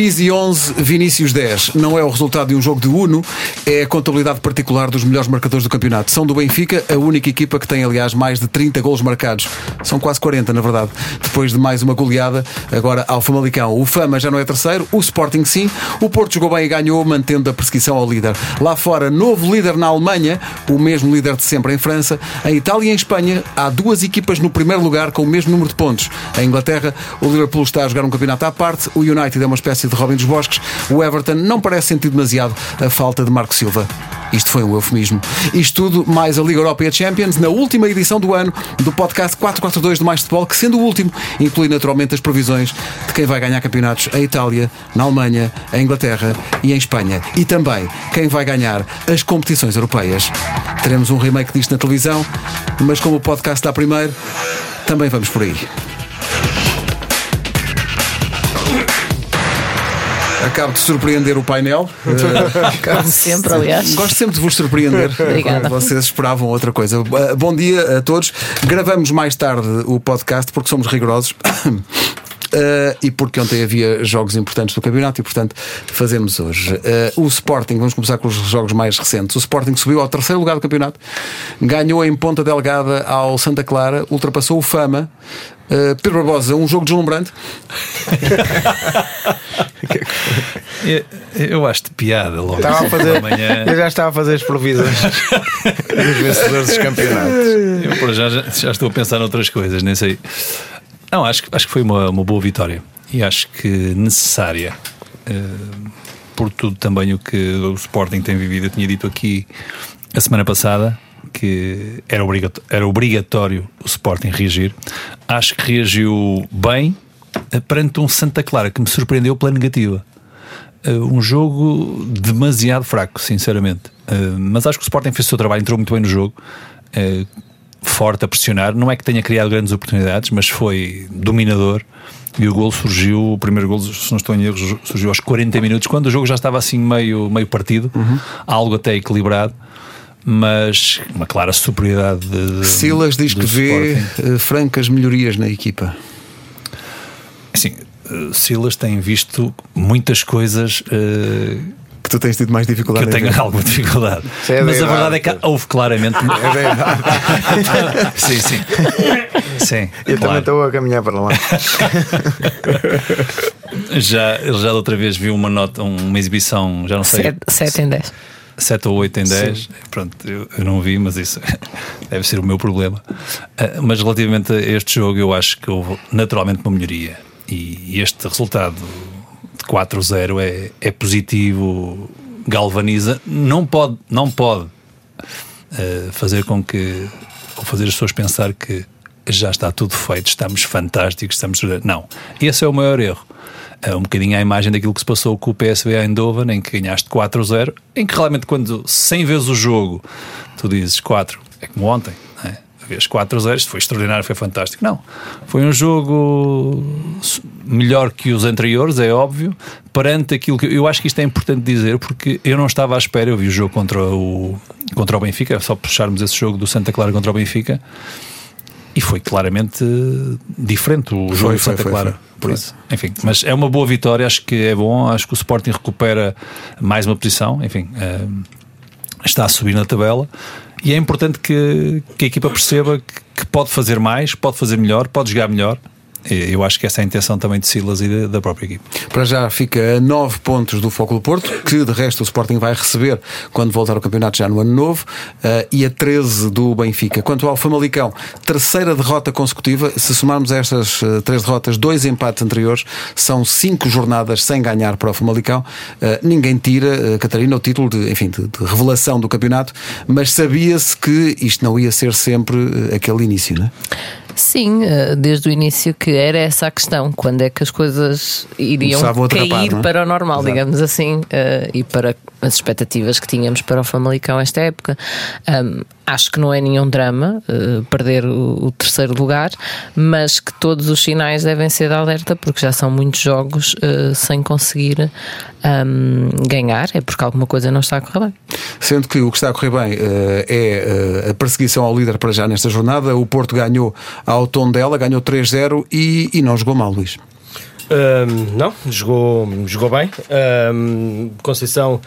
Pizzi 11, Vinícius 10. Não é o resultado de um jogo de Uno, é a contabilidade particular dos melhores marcadores do campeonato. São do Benfica, a única equipa que tem, aliás, mais de 30 golos marcados. São quase 40, na verdade. Depois de mais uma goleada, agora ao Famalicão. O Fama já não é terceiro, o Sporting sim. O Porto jogou bem e ganhou, mantendo a perseguição ao líder. Lá fora, novo líder na Alemanha, o mesmo líder de sempre em França. Em Itália e em Espanha, há duas equipas no primeiro lugar com o mesmo número de pontos. Em Inglaterra, o Liverpool está a jogar um campeonato à parte, o United é uma espécie de Robin dos Bosques, o Everton não parece sentir demasiado a falta de Marco Silva. Isto foi um eufemismo. Isto tudo, mais a Liga Europa e a Champions, na última edição do ano do podcast 442 do Mais Futebol, que sendo o último, inclui naturalmente as previsões de quem vai ganhar campeonatos em Itália, na Alemanha, em Inglaterra e em Espanha. E também quem vai ganhar as competições europeias. Teremos um remake disto na televisão, mas como o podcast dá primeiro, também vamos por aí. Acabo de surpreender o painel. Como sempre, aliás. Gosto sempre de vos surpreender. Obrigada. Vocês esperavam outra coisa. Uh, Bom dia a todos. Gravamos mais tarde o podcast porque somos rigorosos. Uh, e porque ontem havia jogos importantes do campeonato e, portanto, fazemos hoje. Uh, o Sporting, vamos começar com os jogos mais recentes. O Sporting subiu ao terceiro lugar do campeonato, ganhou em Ponta Delgada ao Santa Clara, ultrapassou o Fama. Uh, Pedro Barbosa, um jogo deslumbrante. Eu, eu acho de piada logo. Estava a fazer, eu já estava a fazer as provisões dos vencedores dos campeonatos. eu já, já, estou a pensar noutras coisas, nem sei. Não, acho, que- acho que foi uma, uma boa vitória e acho que necessária. eh, por tudo também o que o Sporting tem vivido. Eu tinha dito aqui a semana passada que era, obrigato- era obrigatório o Sporting reagir. Acho que reagiu bem perante um Santa Clara que me surpreendeu pela negativa. Uh, um jogo demasiado fraco, sinceramente. Uh, mas acho que o Sporting fez o seu trabalho, entrou muito bem no jogo, uh, forte a pressionar. Não é que tenha criado grandes oportunidades, mas foi dominador. E o gol surgiu, o primeiro gol, se não estou em erro, surgiu aos 40 minutos, quando o jogo já estava assim meio, meio partido, algo até equilibrado, mas uma clara superioridade. De, Silas diz que vê uh, francas melhorias na equipa. Assim, uh, Silas tem visto muitas coisas. uh, Que tu tens tido mais que dificuldade eu em tenho alguma dificuldade. É Mas a verdade. é que houve claramente. É verdade. sim, sim. Sim, Eu também claro. estou a caminhar para lá. Já, ele já da outra vez viu uma nota, uma exibição, já não sei, 7 em 10. 7 ou 8 em 10. Pronto, eu, eu não vi, mas isso deve ser o meu problema. Ah, mas relativamente a este jogo, eu acho que houve naturalmente uma melhoria. E este resultado de 4-0 é, é positivo, galvaniza. Não pode, não pode ah, fazer com que, ou fazer as pessoas pensar que já está tudo feito, estamos fantásticos, estamos. Não, esse é o maior erro. É um bocadinho à imagem daquilo que se passou com o PSV Eindhoven, em que ganhaste 4-0, em que realmente, quando 100 vezes o jogo, tu dizes 4, é como ontem, Vês 4-0, isto foi extraordinário, foi fantástico. Não, foi um jogo melhor que os anteriores, é óbvio, perante aquilo que. Eu acho que isto é importante dizer, porque eu não estava à espera, eu vi o jogo contra o, contra o Benfica, só puxarmos esse jogo do Santa Clara contra o Benfica. E foi claramente diferente o jogo Foi, foi, Santa foi, Clara. foi. Por isso, enfim, mas é uma boa vitória, acho que é bom. Acho que o Sporting recupera mais uma posição, enfim, eh, está a subir na tabela. E é importante que, que a equipa perceba que, que pode fazer mais, pode fazer melhor, pode jogar melhor. Eu acho que essa é a intenção também de Silas e da, própria equipa. Para já fica a 9 pontos do Foco do Porto, que de resto o Sporting vai receber quando voltar ao campeonato já no ano novo, eh, e a 13 do Benfica. Quanto ao Famalicão, terceira derrota consecutiva. Se somarmos estas eh, três derrotas, dois empates anteriores, são cinco jornadas sem ganhar para o Famalicão. Eh, ninguém tira, Catarina, o título de, enfim, de, de revelação do campeonato, mas sabia-se que isto não ia ser sempre aquele início, não é? Sim, eh, desde o início que era essa a questão, quando é que as coisas iriam cair é? para o normal, Exato. digamos assim, eh, e para as expectativas que tínhamos para o Famalicão esta época. Ahm, acho que não é nenhum drama eh, perder o, o terceiro lugar, mas que todos os sinais devem ser de alerta, porque já são muitos jogos eh, sem conseguir ahm, ganhar, é porque alguma coisa não está a correr bem. Sendo que o que está a correr bem eh, é eh, a perseguição ao líder para já nesta jornada. O Porto ganhou ao tom dela, ganhou 3-0 e, e não jogou mal, Luís. Um, não, jogou, jogou bem. Um, Conceição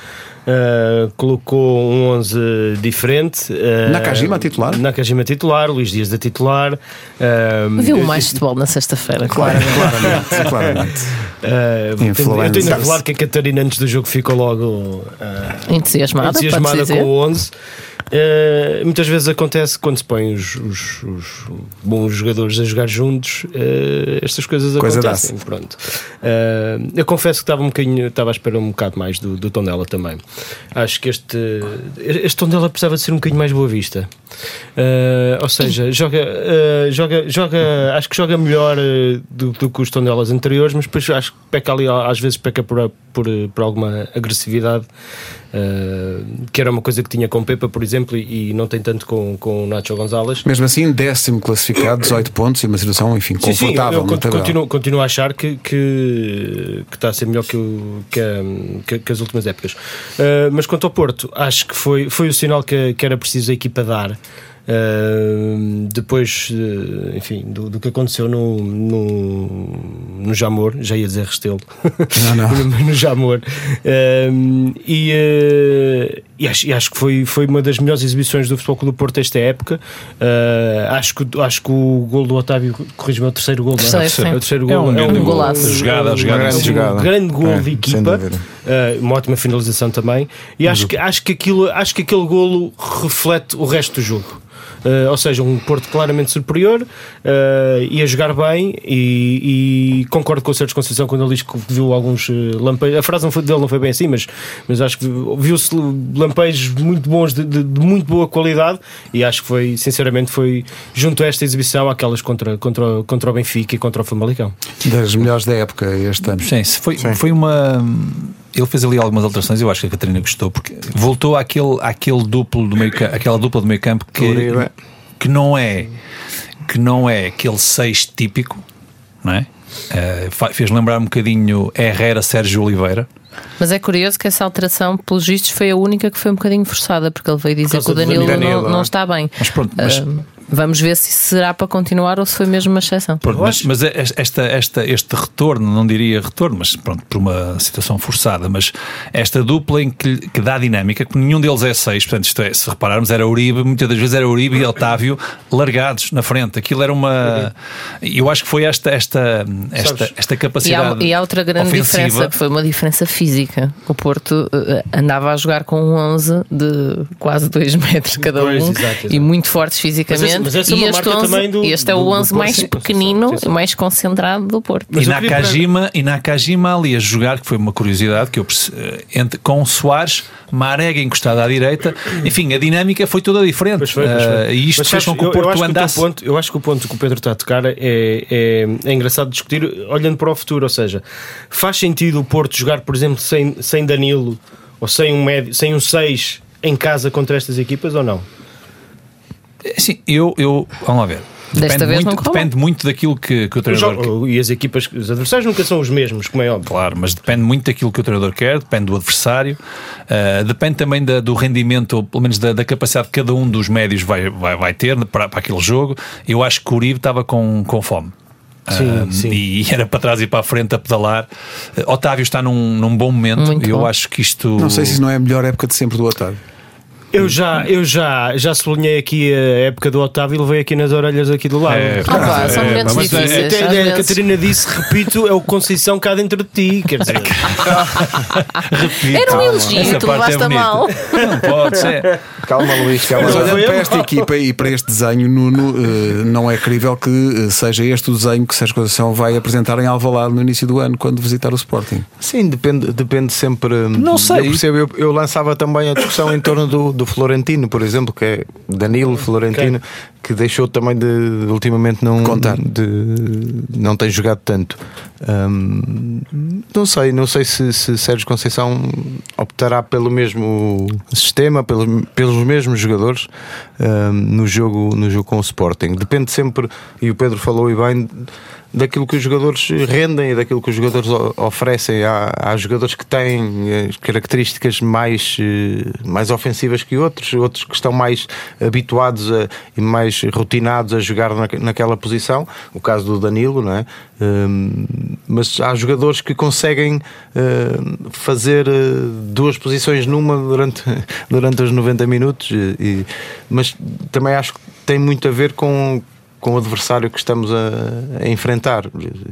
Uh, colocou um 11 diferente. Uh, Nakajima titular? Nakajima titular, Luís Dias da titular. Uh, Viu mais futebol na sexta-feira, claro. Claramente. claramente. Uh, eu tenho a falar que a Catarina antes do jogo ficou logo entusiasmada, entusiasmada com o 11. Uh, muitas vezes acontece quando se põem os, os, os bons jogadores a jogar juntos, uh, estas coisas Coisa acontecem. Pronto. Uh, eu confesso que estava um bocadinho, estava à espera um bocado mais do, do Tondela também. Acho que este, este Tondela precisava de ser um bocadinho mais boa vista. Ou seja, joga, joga, joga, acho que joga melhor do, do que os Tondelas anteriores, mas depois acho que peca ali, às vezes peca por, por, por alguma agressividade. Uh, que era uma coisa que tinha com Pepa, por exemplo, e, e não tem tanto com, com o Nacho Gonzalez. Mesmo assim, décimo classificado, 18 pontos e uma situação, enfim, sim, confortável. Sim, eu continuo, continuo, a achar que, que, que, está a ser melhor que, o, que, que as últimas épocas. Uh, mas quanto ao Porto, acho que foi, foi o sinal que, que era preciso a equipa dar. Uh, depois, uh, enfim, do, do, que aconteceu no, no, no Jamor, já ia dizer Restelo, não, não. no Jamor, uh, e, e, acho, e acho que foi, foi uma das melhores exibições do Futebol Clube do Porto esta época. acho, que, acho que o gol do Otávio, corrigiu-me, é o terceiro gol, terceiro, não é? o terceiro gol, é um, é um golaço. Jogada, jogada, grande, jogada. Um grande gol é, de equipa, uma ótima finalização também, e acho que, acho, que aquilo, acho que aquele golo reflete o resto do jogo. Uh, ou seja, um Porto claramente superior, uh, ia jogar bem e, e, concordo com o Sérgio Conceição quando ele diz que viu alguns uh, lampejos. A frase não foi, dele não foi bem assim, mas, mas acho que viu-se lampejos muito bons, de, de, de, muito boa qualidade e acho que foi, sinceramente, foi junto a esta exibição aquelas contra, contra, contra o Benfica e contra o Famalicão. Das melhores da época este ano. Sim, foi, Sim. foi uma ele fez ali algumas alterações, eu acho que a Catarina gostou, porque voltou àquele, àquele duplo do meio aquela dupla do meio campo que, que não é que não é aquele 6 típico, não é? Uh, fez lembrar um bocadinho Herrera Sérgio Oliveira. Mas é curioso que essa alteração, pelos vistos, foi a única que foi um bocadinho forçada, porque ele veio dizer que o Danilo, Danilo não, não, está bem. Mas pronto, mas, uh, Vamos ver se será para continuar ou se foi mesmo uma exceção. Pronto, mas, mas, é esta, esta, este retorno, não diria retorno, mas pronto, por uma situação forçada, mas esta dupla em que, que dá dinâmica, que nenhum deles é seis, portanto, isto é, se repararmos, era Uribe, muitas das vezes era Uribe e Otávio largados na frente. Aquilo era uma. Eu acho que foi esta, esta, esta, esta capacidade. E há, e há outra grande ofensiva. diferença, que foi uma diferença física. O Porto uh, andava a jogar com um 11 de quase 2 metros cada um pois, exato, exato. e muito fortes fisicamente mas essa é uma marca 11, também do. Este é o 11 mais sim, pequenino e mais concentrado do Porto. Mas e Nakajima, e Nakajima ali a jogar, que foi uma curiosidade que eu eh, entre, com Soares, Marega encostada à direita, enfim, a dinâmica foi toda diferente. Pois foi, pois foi. Uh, e isto Mas, fez com que o Porto eu, andasse. O ponto, eu acho que o ponto que o Pedro está a tocar é, é, é engraçado discutir olhando para o futuro, ou seja, faz sentido o Porto jogar, por exemplo, sem, sem Danilo ou sem um médio, sem um 6 em casa contra estas equipas ou não? Sim, eu, eu. Vamos lá ver. Depende, muito, depende muito daquilo que, que o treinador quer. E as equipas, os adversários nunca são os mesmos, como é óbvio. Claro, mas depende muito daquilo que o treinador quer, depende do adversário, uh, depende também da, do rendimento, ou pelo menos da, da, capacidade que cada um dos médios vai, vai, vai ter para, para aquele jogo. Eu acho que o Uribe estava com, com fome. Sim, uh, sim. E era para trás e para a frente a pedalar. Uh, Otávio está num, num bom momento. e eu bom. acho que isto. Não sei se não é a melhor época de sempre do Otávio. Eu já, eu já, já sublinhei aqui a época do Otávio e levei aqui nas orelhas aqui do lado. É, ah, pá, são momentos é, difíceis. Até, a Catarina disse, repito, é o Conceição cá dentro de ti. Quer dizer, repito, Era um elogio, tu levaste é a mal. Não pode ser. Calma, Luís, calma. Mas olhando para esta equipa e para este desenho, Nuno, uh, não é crível que uh, seja este o desenho que Sérgio Conceição vai apresentar em Alvalade no início do ano, quando visitar o Sporting. Sim, depende, depende sempre. Não sei. Eu percebo, eu, eu lançava também a discussão em torno do, do Florentino, por exemplo, que é Danilo Florentino, okay. que deixou também de, ultimamente não contar, de, não tem jogado tanto. Um, não sei, não sei se, se Sérgio Conceição optará pelo mesmo sistema, pelo, pelos mesmos jogadores um, no, jogo, no jogo com o Sporting. Depende sempre, e o Pedro falou e bem daquilo que os jogadores rendem e daquilo que os jogadores oferecem. Há, há jogadores que têm eh, características mais, eh, mais ofensivas que outros, outros que estão mais habituados a, e mais rotinados a jogar na, naquela posição. O caso do Danilo, não é? Um, mas há jogadores que conseguem uh, fazer duas posições numa durante, durante os 90 minutos, e, mas também acho que tem muito a ver com, com o adversário que estamos a, a enfrentar.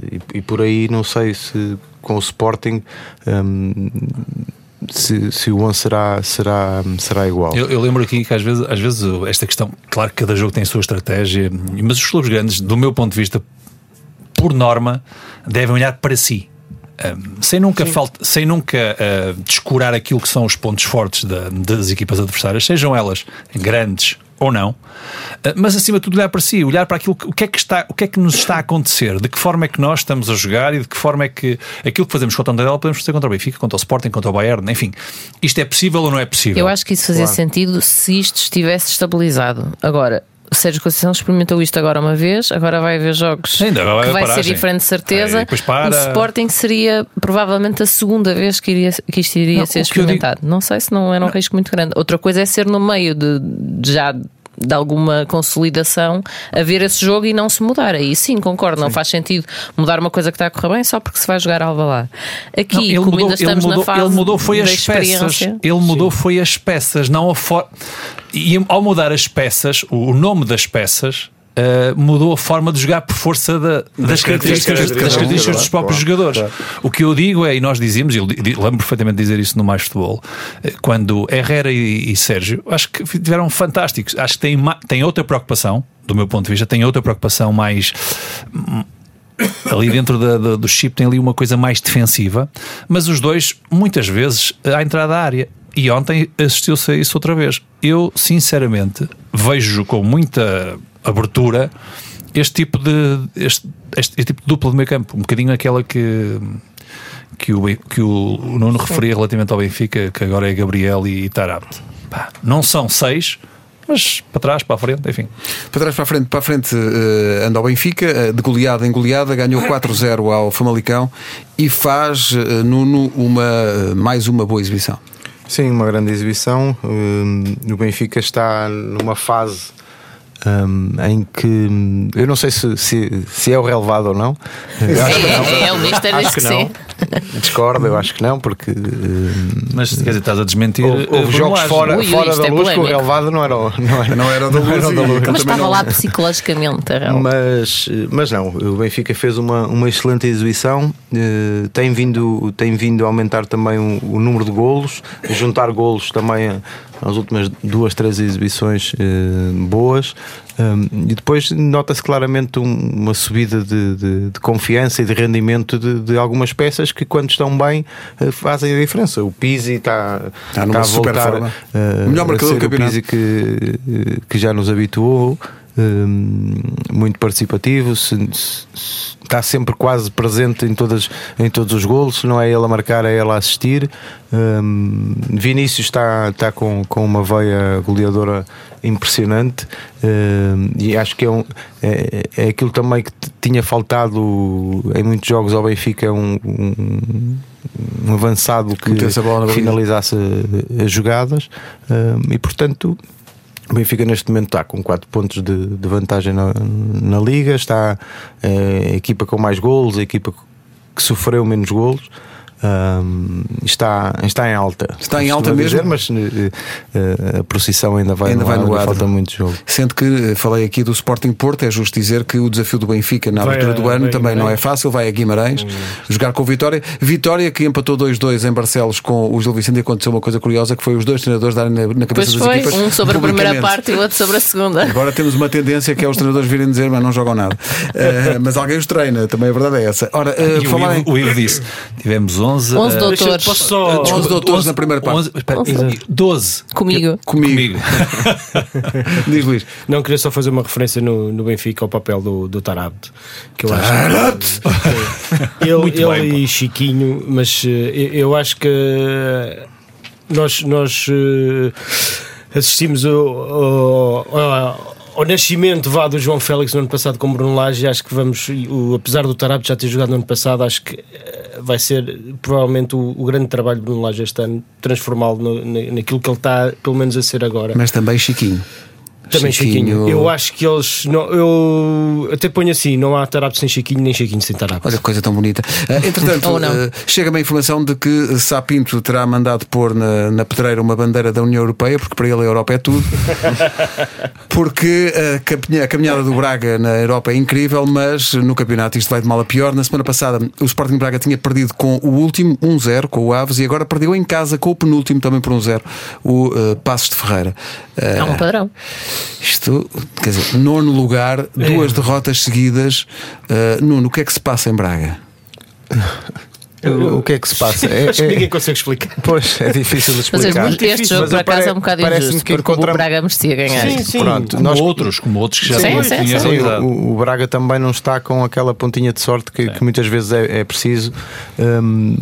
E, e, por aí não sei se com o Sporting. Um, se, se, o One será, será, será igual. Eu, eu, lembro aqui que às vezes, às vezes esta questão, claro que cada jogo tem a sua estratégia, mas os clubes grandes, do meu ponto de vista, por norma, devem olhar para si. Um, sem nunca, falta, sem nunca uh, descurar aquilo que são os pontos fortes da, das equipas adversárias, sejam elas grandes ou não, eh, mas acima de tudo olhar para si, olhar para aquilo que, o que é que está, o que é que nos está a acontecer, de que forma é que nós estamos a jogar e de que forma é que aquilo que fazemos contra o Tondela podemos fazer contra o Benfica, contra o Sporting, contra o Bayern, enfim, isto é possível ou não é possível? Eu acho que isso fazia claro. sentido se isto estivesse estabilizado. Agora, Sérgio Conceição experimentou isto agora uma vez, agora vai haver jogos Ainda vai que vai paragem. ser diferente de certeza. É, para... O Sporting seria provavelmente a segunda vez que, iria, que isto iria não, ser experimentado. Digo... Não sei se não era um não. risco muito grande. Outra coisa é ser no meio de já de alguma consolidação a ver esse jogo e não se mudar. Aí sim, concordo, sim. não faz sentido mudar uma coisa que está a correr bem só porque se vai jogar alva lá. Aqui, não, ele como mudou, ainda estamos mudou, na fase ele mudou foi as peças. Ele mudou sim. foi as peças, não a forma. E ao mudar as peças, o nome das peças Uh, mudou a forma de jogar por força da, das, características, das características dos próprios claro, jogadores. Claro. O que eu digo é, e nós dizíamos, e lembro perfeitamente de dizer isso no Mais Futebol, eh, quando Herrera e, e Sérgio, acho que tiveram fantásticos. Acho que têm, têm outra preocupação, do meu ponto de vista, têm outra preocupação mais hum, ali dentro da, da, do chip tem ali uma coisa mais defensiva, mas os dois, muitas vezes, à entrada da área. E ontem assistiu-se a isso outra vez. Eu, sinceramente, vejo com muita abertura este tipo de este, este, este tipo de dupla do meio campo, um bocadinho aquela que que o, que o Nuno referia relativamente ao Benfica, que agora é Gabriel e Tarabt. Não são seis, mas para trás, para a frente, enfim. Para trás, para a frente, para a frente uh, anda o Benfica, uh, de goleada em goleada, ganhou 4-0 ao Famalicão e faz, uh, Nuno, uma, mais uma boa exibição. Sim, uma grande exibição. o Benfica está numa fase um, em que eu não sei se, se, se é o relevado ou não. É, é, o Mister acho que, que não. Discordo, eu acho que não, porque. Mas quer dizer, estás a desmentir. Houve, houve jogos fora, Ui, fora da é luz que o relevado não era, não era, não era da luz. Era da luz mas estava lá psicologicamente. Mas, mas não, o Benfica fez uma, uma excelente exibição, uh, tem, vindo, tem vindo a aumentar também o, o número de golos, juntar golos também nas últimas duas, três exibições uh, boas. Um, e depois nota-se claramente um, uma subida de, de, de, confiança e de rendimento de, de, algumas peças que, quando estão bem, uh, fazem a diferença. O Pizzi está, está, está a voltar. Uh, Melhor marcador do campeonato. O Pizzi que, que já nos habituou. Um, muito participativo, se, se, está sempre quase presente em, todas, em todos os golos. Se não é ele a marcar, é ele a assistir. Um, Vinícius está, está com, com uma veia goleadora impressionante um, e acho que é, um, é, é aquilo também que tinha faltado em muitos jogos ao Benfica. Um, um um avançado que finalizasse as jogadas um, e portanto o Benfica neste momento está com 4 pontos de, de vantagem na, na, Liga, está é, a equipa com mais golos, a equipa que sofreu menos golos um, está, está em alta. Está em alta mesmo. Dizer, mas uh, a procissão ainda vai, ainda no vai no ar, falta muito jogo. Sendo que eh, falei aqui do Sporting Porto, é justo dizer que o desafio do Benfica na abertura do ano também não é fácil, vai a Guimarães hum. jogar com Vitória. Vitória que empatou 2-2 em Barcelos com o Gil Vicente e aconteceu uma coisa curiosa que foi os dois treinadores darem na, na cabeça pois das foi, equipas. Um sobre a primeira parte e o outro sobre a segunda. Agora temos uma tendência que é os treinadores virem dizer, mas não jogam nada. Uh, mas alguém os treina, também a verdade é essa. Ora, uh, falar o, Ivo, em... o Ivo disse: tivemos 11, 11 doutores doutores. Posso só... 11 doutores na primeira parte. 11, espera, 12. Comigo. Comigo. Diz Luís. Não, queria só fazer uma referência no, no Benfica ao papel do, do Tarabt. Que eu acho que, ele, ele bem, e Chiquinho, mas eh, eu acho que nós, nós eh, assistimos ao, ao, ao nascimento vá do João Félix no ano passado com Bruno Lage, acho que vamos, o, apesar do Tarab já ter jogado no ano passado, acho que eh, vai ser provavelmente o, o grande trabalho de Bruno Lage este ano, transformá-lo naquilo que ele está, pelo menos, a ser agora. Mas também Chiquinho. Também Chiquinho. Chiquinho. Eu acho que eles. Não, eu até ponho assim: não há Tarap sem Chiquinho, nem Chiquinho sem Tarap. Olha que coisa tão bonita. Uh, entretanto, uh, chega-me a informação de que Sapinto terá mandado pôr na, na pedreira uma bandeira da União Europeia, porque para ele a Europa é tudo. porque a caminhada do Braga na Europa é incrível, mas no campeonato isto vai de mal a pior. Na semana passada, o Sporting Braga tinha perdido com o último 1-0, com o Aves, e agora perdeu em casa com o penúltimo também por 1-0, o uh, Passos de Ferreira. é um padrão. Isto, quer dizer, nono lugar, duas é. derrotas seguidas. Uh, Nuno, o que é que se passa em Braga? O, que é que se passa? É, Acho que ninguém consegue explicar. Pois, é difícil de explicar. Mas este jogo, por acaso, é um bocado injusto, que porque o Braga merecia ganhar. Sim, sim. Pronto, como nós... outros, como outros que já sim, sim, sim. sim o, o, Braga também não está com aquela pontinha de sorte que, que muitas vezes é, é preciso. Um,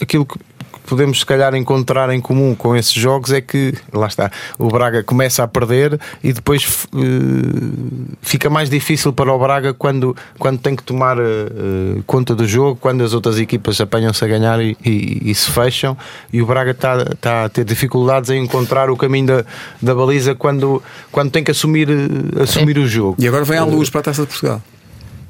aquilo que podemos se calhar encontrar em comum com esses jogos é que, lá está, o Braga começa a perder e depois uh, fica mais difícil para o Braga quando, quando tem que tomar uh, conta do jogo, quando as outras equipas apanham-se a ganhar e, e, e, se fecham, e o Braga está, está a ter dificuldades em encontrar o caminho da, da baliza quando, quando tem que assumir, assumir o jogo. E agora vem à luz para a Taça de Portugal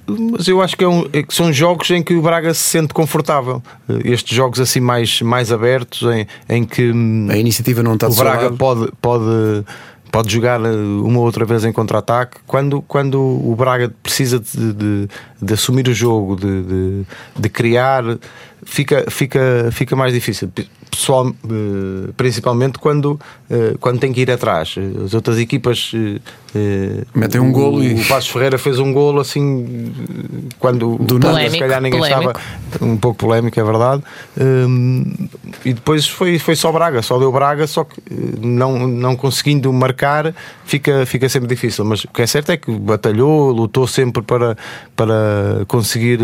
mas eu acho que, é um, é que, são jogos em que o Braga se sente confortável. Estes jogos assim mais, mais abertos, em, em que hum, a iniciativa não está o Braga pode, pode, pode jogar uh, uma ou outra vez em contra-ataque. Quando, quando o Braga precisa de, de, de assumir o jogo, de, de, criar, fica, fica, fica mais difícil pessoal, eh, principalmente quando, eh, quando tem que ir atrás. As outras equipas eh, metem um golo e o Passos Ferreira fez um golo assim quando Do nada, se calhar ninguém polémico. estava um pouco polémico, é verdade. E depois foi, foi só Braga, só deu Braga, só que não, não conseguindo marcar fica, fica sempre difícil. Mas o que é certo é que batalhou, lutou sempre para, para conseguir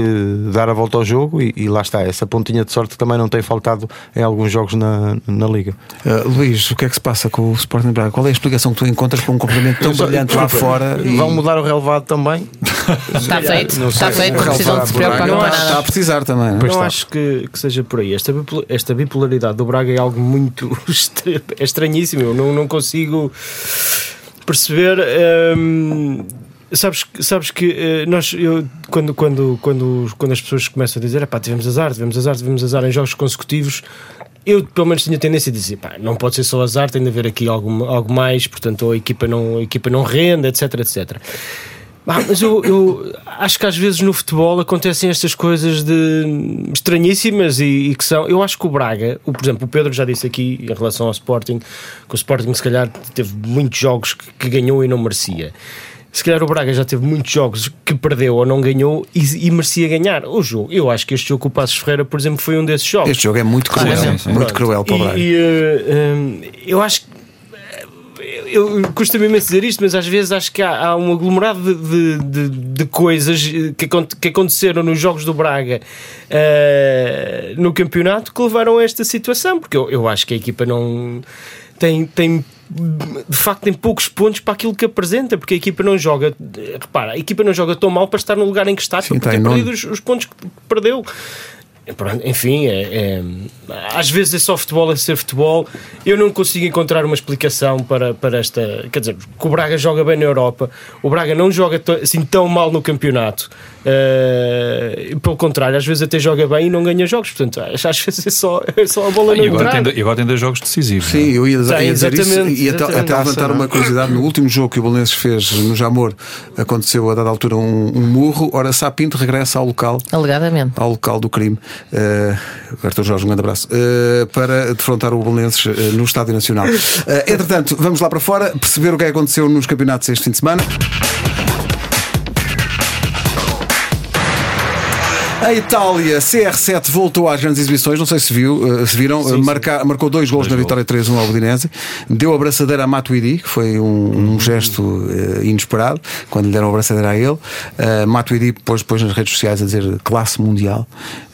dar a volta ao jogo e, e lá está. Essa pontinha de sorte também não tem faltado em alguns jogos na, na Liga. Uh, Luís, o que é que se passa com o Sporting Braga? Qual é a explicação que tu encontras para um complemento tão brilhante lá fora? E... Vão mudar o relevado também? Está feito, está feito, não precisam de se preocupar com nada. Está a precisar também. Não, não acho que, que seja por aí. Esta, esta bipolaridade do Braga é algo muito é estranhíssimo. Eu não, não consigo perceber. Hum, Sabes, sabes que uh, nós, eu, quando, quando, quando, quando as pessoas começam a dizer pá, tivemos azar, tivemos azar, tivemos azar em jogos consecutivos, eu pelo menos tinha tendência a dizer, pá, não pode ser só azar, tem de haver aqui algo, algo mais, portanto a equipa não, a equipa não rende, etc, etc. Ah, mas eu, eu, acho que às vezes no futebol acontecem estas coisas de estranhíssimas e, e, que são. Eu acho que o Braga, o, por exemplo, o Pedro já disse aqui em relação ao Sporting, que o Sporting se calhar teve muitos jogos que, que ganhou e não merecia se calhar o Braga já teve muitos jogos que perdeu ou não ganhou e, e, merecia ganhar o jogo. Eu acho que este jogo com o Passos Ferreira, por exemplo, foi um desses jogos. Este jogo é muito cruel, ah, muito cruel para o Braga. E, e uh, eu acho que eu costumo imenso dizer isto, mas às vezes acho que há, há um aglomerado de, de, de, coisas que, que aconteceram nos jogos do Braga uh, no campeonato que levaram a esta situação, porque eu, eu acho que a equipa não tem, tem de facto tem poucos pontos para aquilo que apresenta, porque a equipa não joga, repara, a equipa não joga tão mal para estar no lugar em que está, Sim, porque tem perdido os, os, pontos que perdeu. Enfim, é, é, às vezes é só futebol a ser futebol. Eu não consigo encontrar uma explicação para, para esta. Quer dizer, que o Braga joga bem na Europa, o Braga não joga assim tão mal no campeonato. Uh, pelo contrário, às vezes até joga bem e não ganha jogos. Portanto, às vezes é só, é só a bola ah, e agora, tem, e agora tem dois jogos decisivos. Sim, é? eu ia, ia dizer isso e até, até levantar uma curiosidade. No último jogo que o Belenenses fez no Jamor, aconteceu a dada altura um, um murro. Ora, Sapinto regressa ao local, alegadamente, ao local do crime. Uh, Arthur Jorge, um grande abraço. Uh, para defrontar o Belenenses uh, no Estádio Nacional. Entretanto, vamos lá para fora perceber o que é aconteceu nos campeonatos este fim de semana. A Itália, CR7 voltou às grandes exibições, não sei se viu, eh, se viram, sim, Marca, marcou dois gols dois na vitória 3-1 ao Udinese, deu a braçadeira a Matuidi, que foi um, um gesto uh, inesperado, quando lhe deram a braçadeira a ele. Uh, Matuidi pôs, pôs nas redes sociais a dizer classe mundial,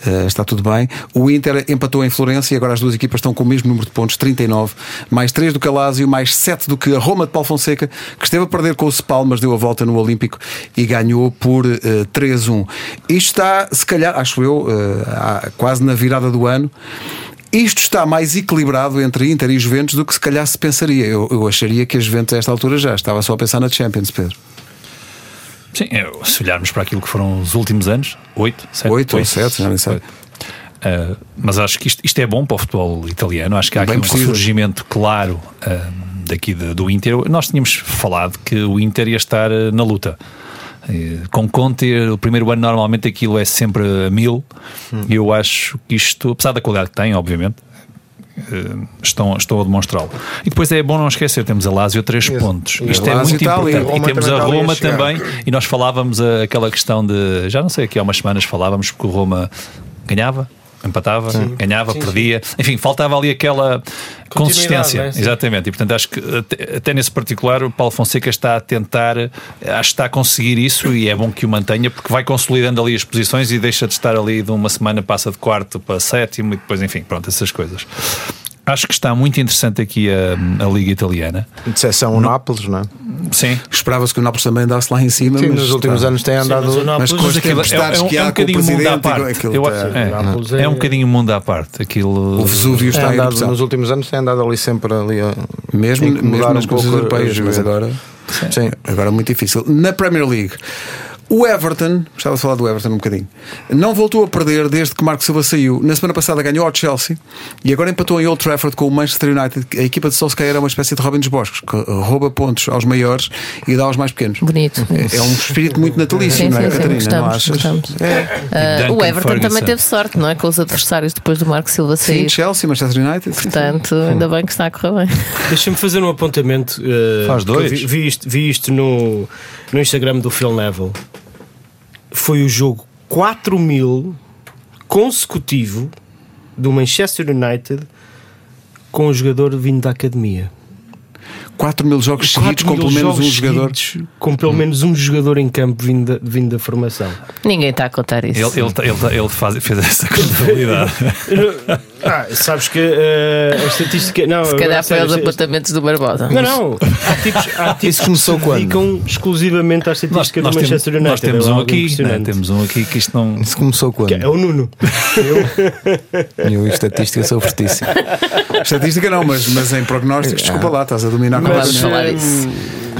uh, está tudo bem. O Inter empatou em Florença e agora as duas equipas estão com o mesmo número de pontos, 39, mais 3 do que a Lazio, mais 7 do que a Roma de Paulo Fonseca, que esteve a perder com o Spal, mas deu a volta no Olímpico e ganhou por 3-1. Isto está, se calhar, calhar, acho eu, uh, quase na virada do ano. Isto está mais equilibrado entre Inter e Juventus do que se calhar se pensaria. Eu, eu acharia que a Juventus a esta altura já estava só a pensar na Champions, Pedro. Sim, se olharmos para aquilo que foram os últimos anos, 8, 7, 8 ou 7, já nem sei. Uh, mas acho que isto, isto, é bom para o futebol italiano. Acho que há aqui Bem um preciso. ressurgimento claro uh, daqui de, do Inter. Nós tínhamos falado que o Inter ia estar uh, na luta. Com Conte, o primeiro ano normalmente aquilo é sempre a mil. Hum. E eu acho que isto, apesar da qualidade que tem, obviamente, eh, estão, estão a demonstrá-lo. E depois é bom não esquecer, temos a Lazio três pontos. E Isto é muito importante. E, e temos a Roma também. E nós falávamos aquela questão de, já não sei, aqui há umas semanas falávamos porque o Roma ganhava, empatava, sim. ganhava, sim, perdia. Sim. Enfim, faltava ali aquela consistência. É? Exatamente. E portanto acho que até, até, nesse particular o Paulo Fonseca está a tentar, acho que está a conseguir isso e é bom que o mantenha porque vai consolidando ali as posições e deixa de estar ali de uma semana, passa de quarto para sétimo e depois, enfim, pronto, essas coisas. Acho que está muito interessante aqui a, a Liga Italiana. De exceção o. Nápoles, não é? Sim. Esperava-se que o Nápoles também andasse lá em cima. Sim, mas nos últimos anos tem andado. Sim, mas, mas com as tempestades é, é, que há é um bocadinho mundo à parte. Eu, é, é, um bocadinho mundo à parte. Aquilo... O Vesúvio está andado, Nos últimos anos tem andado ali sempre ali. Mesmo, mesmo nas um competições europeias, mas agora. Sim. Sim. Agora é muito difícil. Na Premier League. O Everton, estava a falar do Everton um bocadinho, não voltou a perder desde que Marco Silva saiu. Na semana passada ganhou ao Chelsea e agora empatou em Old Trafford com o Manchester United. A equipa de Solskjaer é uma espécie de Robin dos Bosques, que rouba pontos aos maiores e dá aos mais pequenos. Bonito. É, é um espírito muito natalício, sim, não é, sim, Catarina? Sim, gostamos, não achas? Gostamos. É. Uh, o Everton Ferguson. também teve sorte, não é? Com os adversários depois do Marco Silva sair. Sim, Chelsea, Manchester United. Portanto, ainda bem que está a correr bem. Deixa-me fazer um apontamento. Uh, Faz dois. Vi, vi, isto, vi isto no, no Instagram do Phil Neville foi o jogo 4 mil consecutivo do Manchester United com o jogador vindo da academia. 4 mil jogos seguidos com pelo menos um jogador. Com pelo menos um jogador em campo vindo da, vindo da formação. Ninguém está a contar isso. Ele, ele, ele, ele faz, fez essa contabilidade. ah, sabes que uh, a estatística. Não, Se calhar foi aos apontamentos do Barbosa. Não, não. Há tipos, há tipos começou que se dedicam exclusivamente à estatística nós, do nós Manchester United. Nós temos é um aqui, né? temos um aqui que isto não. Isso começou quando? é o Nuno. Eu. Eu, estatística, sou fortíssimo. estatística não, mas, mas em prognósticos, desculpa lá, estás a dominar mas, falar isso.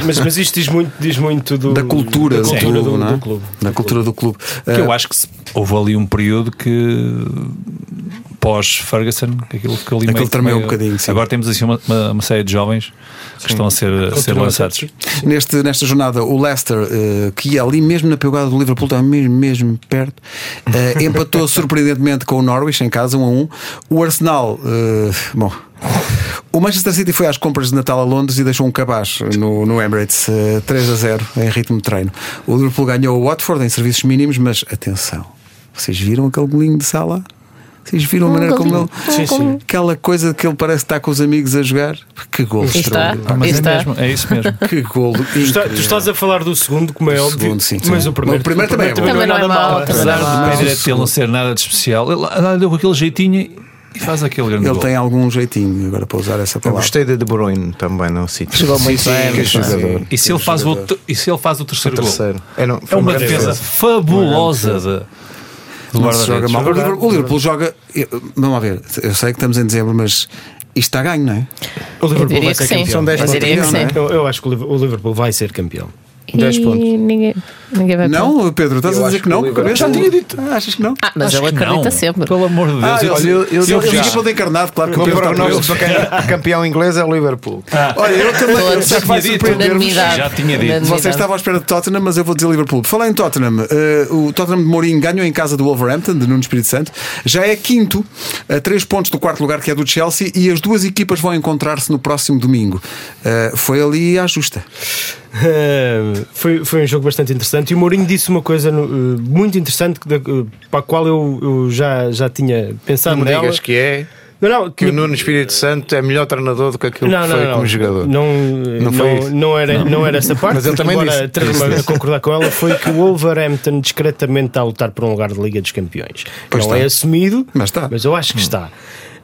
Mas, mas isto diz muito, diz muito do, da cultura, da cultura do, do, do, clube. Da cultura do clube. Que eu acho que houve ali um período que pós-Ferguson, aquilo ficou ali aquilo meio, um bocadinho. Sim. Agora temos assim uma, uma, uma série de jovens que estão a ser, a ser lançados. Neste, nesta jornada, o Leicester, uh, que ia ali mesmo na pegada do Liverpool, estava mesmo, mesmo perto, uh, empatou surpreendentemente com o Norwich em casa, 1 a 1. O Arsenal, uh, bom. O Manchester City foi às compras de Natal a Londres e deixou um cabaz no, no Emirates 3 a 0 em ritmo de treino. O Liverpool ganhou o Watford em serviços mínimos, mas atenção, vocês viram aquele golinho de sala? Vocês viram a maneira como ele. Sim, sim. Aquela coisa que ele parece estar com os amigos a jogar. Que gol está, ah, mas está. É, mesmo, é isso mesmo. que gol. Tu, está, tu, estás a falar do segundo, como é óbvio. Segundo, sim, mas o primeiro, o primeiro, também, também, também não é mau. Apesar de ele não ser nada de especial, ele deu com aquele jeitinho e faz aquele grande Ele gol. tem algum jeitinho agora para usar essa palavra. Eu gostei de De Bruyne também no sítio. Chegou muito sim, bem. Jogador. E se, ele faz o, e se ele faz o terceiro, o terceiro. gol? É, não, é uma defesa fabulosa. De, não se joga mal. O Liverpool, o Liverpool joga. Vamos lá ver, eu sei que estamos em dezembro, mas isto está ganho, não é? O Liverpool vai ser campeão. São 10 pontos. Eu, eu acho que o Liverpool vai ser campeão. 10 pontos. Ninguém, ninguém vai Não, Pedro, estás eu a dizer que não? Eu já tinha dito. Ah, achas que não? Ah, mas acho ele acredita não. sempre. Pelo amor de Deus. Ah, olha, eu, eu, eu, eu fiquei pelo encarnado, claro que o Pedro para quem campeão inglês é o Liverpool. Ah. Olha, eu também eu sei que vai surpreender Já tinha dito. Vocês estavam à espera de Tottenham, mas eu vou dizer Liverpool. Falar em Tottenham, uh, o Tottenham de Mourinho ganhou em casa do Wolverhampton, de Nuno Espírito Santo. Já é quinto, a três pontos do quarto lugar, que é do Chelsea, e as duas equipas vão encontrar-se no próximo domingo. Uh, foi ali à justa. foi, foi um jogo bastante interessante e o Mourinho disse uma coisa uh, muito interessante uh, para a qual eu, eu, já, já tinha pensado não nela. digas que é não, não, que o Nuno Espírito Santo é melhor treinador do que aquilo não, que foi não, como jogador. Não, não, foi não, era, não era essa parte, mas ele também disse, ter-me a concordar com ela foi que o Wolverhampton discretamente está a lutar por um lugar de Liga dos Campeões. Pois não está. é assumido, mas, está. mas eu acho que hum. está.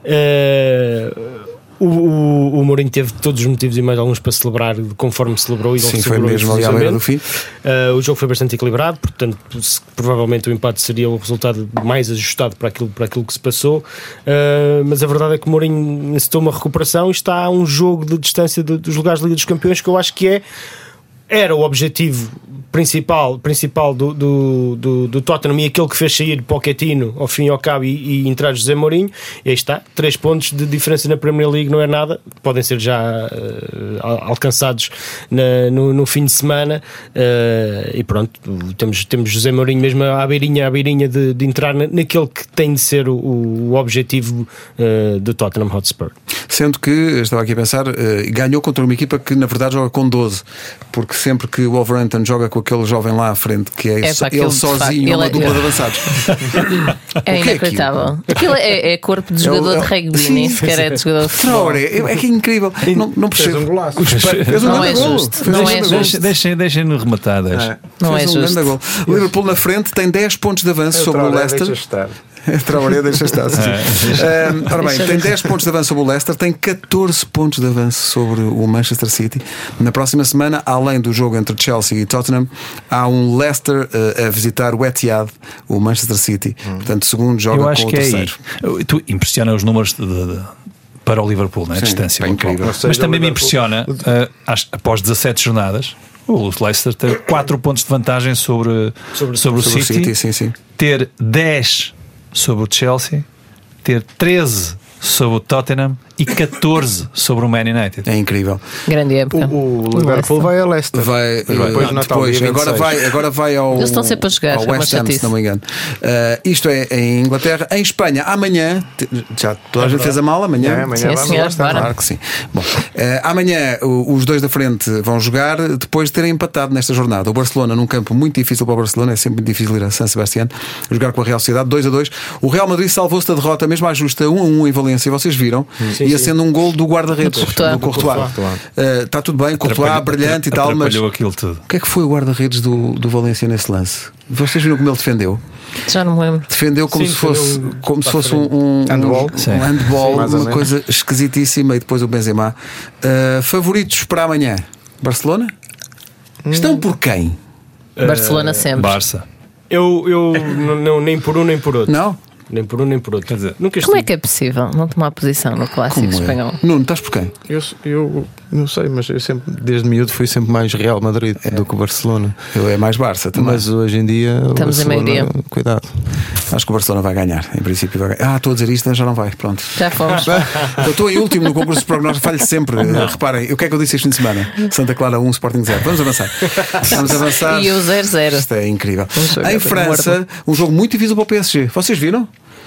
Uh, o, o, o Mourinho teve todos os motivos e mais alguns para celebrar conforme celebrou e Sim, foi mesmo ali à beira do fim. Uh, o jogo foi bastante equilibrado, portanto, provavelmente o empate seria o resultado mais ajustado para aquilo, para aquilo que se passou. Uh, mas a verdade é que o Mourinho necessitou uma recuperação e está a um jogo de distância de, dos lugares de Liga dos Campeões que eu acho que é era o objetivo principal, principal do, do, do, do, Tottenham e aquele que fez sair Pochettino ao fim e ao cabo e, e entrar José Mourinho. E aí está, três pontos de diferença na Premier League não é nada, podem ser já uh, alcançados na, no, no, fim de semana. Uh, e pronto, temos, temos José Mourinho mesmo à beirinha, à beirinha de, de entrar naquele que tem de ser o, o objetivo uh, do Tottenham Hotspur. Sendo que, estava aqui a pensar, ganhou contra uma equipa que na verdade joga com 12, porque sempre que o Wolverhampton joga com aquele jovem lá à frente, que é, é ele sozinho, ele uma é... dupla de avançados. é, é inacreditável. Aquilo é, é, corpo de jogador de rugby, nem sequer é de jogador de futebol. É, que é incrível. Não, não percebo. Fez um golaço. Fez um não é justo. Não é justo. Deixem, deixem-no rematar. Deixa. Não é justo. Liverpool na frente tem 10 pontos de avanço sobre o Leicester. Traoré deixa estar. Uh, ora bem, tem 10 pontos de avanço sobre o Leicester, tem 14 pontos de avanço sobre o Manchester City. Na próxima semana, além do jogo entre Chelsea e Tottenham, há um Leicester uh, a visitar o Etihad, o Manchester City. Hum. Portanto, segundo joga Eu acho com o é terceiro. É tu impressiona os números de, de, para o Liverpool, né? a distância. Incrível. Mas também me impressiona, uh, após 17 jornadas, o Leicester ter 4 pontos de vantagem sobre, sobre, sobre, o City, City sim, sim. ter 10 sobre o Chelsea, ter 13 sobre o Tottenham e 14 sobre o Man United. É incrível. Grande época. O, o Liverpool vai a Leicester. Vai, depois, não, depois agora, vai, agora vai ao. Eles estão sempre a jogar, ao West Ham, se não me engano. Uh, isto é em Inglaterra. Em Espanha, amanhã, já toda a gente fez a mala, amanhã. É, amanhã sim, senhor, claro que sim. Bom, uh, amanhã os dois da frente vão jogar depois de terem empatado nesta jornada. O Barcelona, num campo muito difícil para o Barcelona, é sempre muito difícil ir a San Sebastián, jogar com a Real Sociedade 2 a 2. O Real Madrid salvou-se da derrota, mesmo à justa, 1 a 1 em Valência, vocês viram, sim, ia sim. sendo um gol do guarda-redes do Courtois. Está uh, tudo bem, Courtois, brilhante e tal, mas aquilo tudo. o que é que foi o guarda-redes do, do Valência nesse lance? Vocês viram como ele defendeu? Já não me lembro. Defendeu como Sim, se fosse, como se fosse um, um handball, um, um handball uma coisa esquisitíssima. E depois o Benzema. Uh, favoritos para amanhã? Barcelona? Hum. Estão por quem? Barcelona sempre. Barça. Eu, eu não, nem por um nem por outro. Não? Nem por um nem por outro. Quer dizer, Nunca Como é que é possível não tomar posição no clássico Como é? espanhol? Nuno, estás por quem? Eu, eu não sei, mas eu sempre, desde miúdo, fui sempre mais Real Madrid é. do que o Barcelona. Eu é mais Barça também. Mas hoje em dia. Estamos em maioria. Cuidado. Acho que o Barcelona vai ganhar. Em princípio vai ganhar. Ah, estou a dizer isto, já não vai. Pronto. Já fomos. eu estou em último no concurso de prognósticos, falho sempre. Reparem, o que é que eu disse este fim de semana? Santa Clara 1, Sporting 0. Vamos avançar. Vamos avançar. E o 0-0. Isto é incrível. Em França, um jogo muito difícil para o PSG. Vocês viram?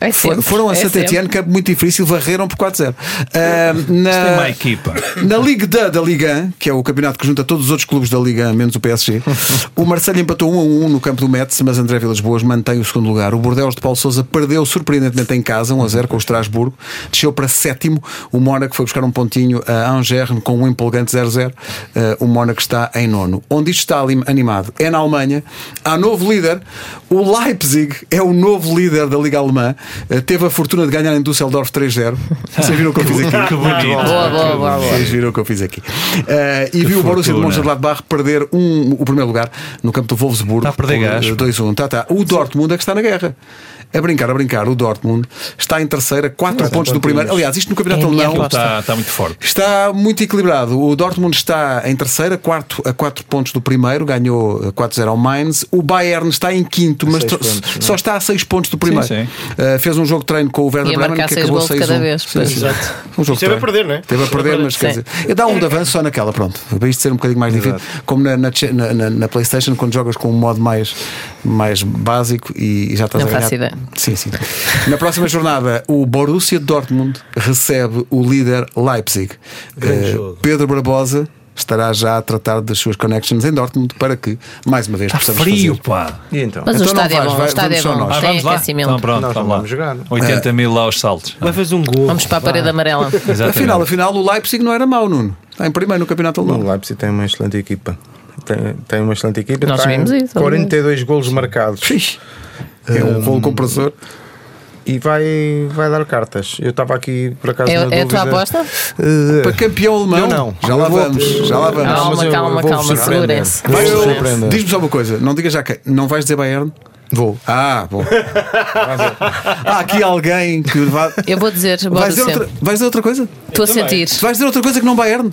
É sempre, foram a é que é muito difícil, varreram por 4-0. Uh, na, uma equipa. Na Ligue da, da Liga 1, que é o campeonato que junta todos os outros clubes da Liga 1, menos o PSG, o Marseille empatou 1 a 1 no campo do Metz, mas André Vilas Boas mantém o segundo lugar. O Bordeaux de Paulo Souza perdeu surpreendentemente em casa, 1 a 0 com o Estrasburgo, desceu para sétimo. O Mónaco foi buscar um pontinho a Angers com um empolgante 0-0. Uh, o Mónaco está em nono. Onde isto está animado é na Alemanha. Há novo líder. O Leipzig é o novo líder da Liga Alemã. Uh, teve a fortuna de ganhar em Düsseldorf 3-0. Vocês viram o que eu fiz aqui? que bonito. Boa, boa, boa, Vocês viram o que eu fiz aqui. Uh, e viu o Borussia de Mönchengladbach perder um, o primeiro lugar no campo do Wolfsburg. Está a perder gás. 2-1. Tá, tá. O Dortmund é que está na guerra a brincar, a brincar, o Dortmund está em terceira, 4 pontos do primeiro. Aliás, isto no Campeonato é Alemão está, está, muito forte. Está muito equilibrado. O Dortmund está em terceira, quarto, a 4 pontos do primeiro, ganhou 4-0 ao Mainz. O Bayern está em quinto, mas pontos, só não? está a 6 pontos do primeiro. Sim, sim. Uh, fez um jogo de treino com o Werder Bremen que acabou 6 cada vez. Sim, Exato. Um jogo Teve a perder, não é? Teve a perder, mas quer dizer, dá um de avanço só naquela, pronto. Para isto ser um bocadinho mais difícil. Como na, na, na, na, PlayStation, quando jogas com um modo mais, mais básico e já estás não a ganhar. Faço ideia. Sim, sim. Na próxima jornada, o Borussia Dortmund recebe o líder Leipzig. Uh, Pedro Barbosa estará já a tratar das suas connections em Dortmund para que, mais uma vez, Está possamos frio, fazer. pá. E então? Mas Então o estádio é bom, vai- o estádio é bom, nós. Ah, tem vamos lá? aquecimento. Então pronto, Nós vamos lá. vamos jogar. 80 mil lá aos saltos. Levas um gol. Vamos para a parede amarela. Afinal, afinal, o Leipzig não era mau, Nuno. Está em primeiro no campeonato O alemão. Leipzig tem uma excelente equipa. Tem, tem uma excelente equipa. Nós tem vimos isso, 42 golos marcados. É um rolo compressor. E vai, vai dar cartas. Eu estava aqui por acaso. É, na é a tua aposta? Eh, Para campeão alemão. Eu não. Já lá vamos. Já lá vamos. Calma, calma, calma, segurem-se. Diz-me só uma coisa, não digas já que não vais dizer Bayern? Vou. Ah, bom. Há aqui alguém que vai. Eu vou dizer, Vais dizer, outra, vais dizer outra coisa? Estou a sentir. Vais dizer outra coisa que não Bayern?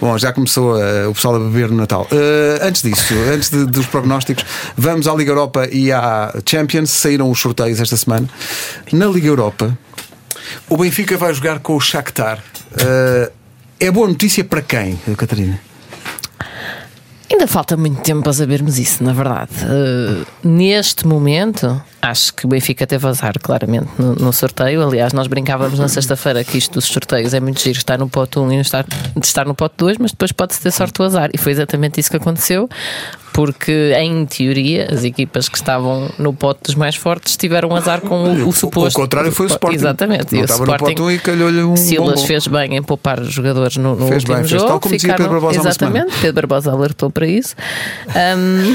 Bom, já começou eh, o pessoal a beber no Natal. Eh, antes disso, antes de- dos prognósticos, vamos à Liga Europa e à Champions. Saíram os sorteios esta semana. Na Liga Europa, o Benfica vai jogar com o Shakhtar. Eh, é boa notícia para quem, Catarina? Ainda falta muito tempo para sabermos isso, na verdade. Uh, neste momento, acho que o Benfica teve azar, claramente, no, no sorteio. Aliás, nós brincávamos na sexta-feira que isto dos sorteios é muito giro estar no pote 1 e não estar, estar no pote 2, mas depois pode-se ter sorte o azar. E foi exatamente isso que aconteceu, porque, em teoria, as equipas que estavam no pote dos mais fortes tiveram azar com o, o suposto. O contrário foi o Sporting. Exatamente. Não e o Sporting, pote 1 e calhou-lhe um Silas fez bem em poupar os jogadores no, no Fez último bem, fez jogo. tal como dizia Pedro Barbosa Exatamente, Pedro Barbosa alertou para isso. Ahm,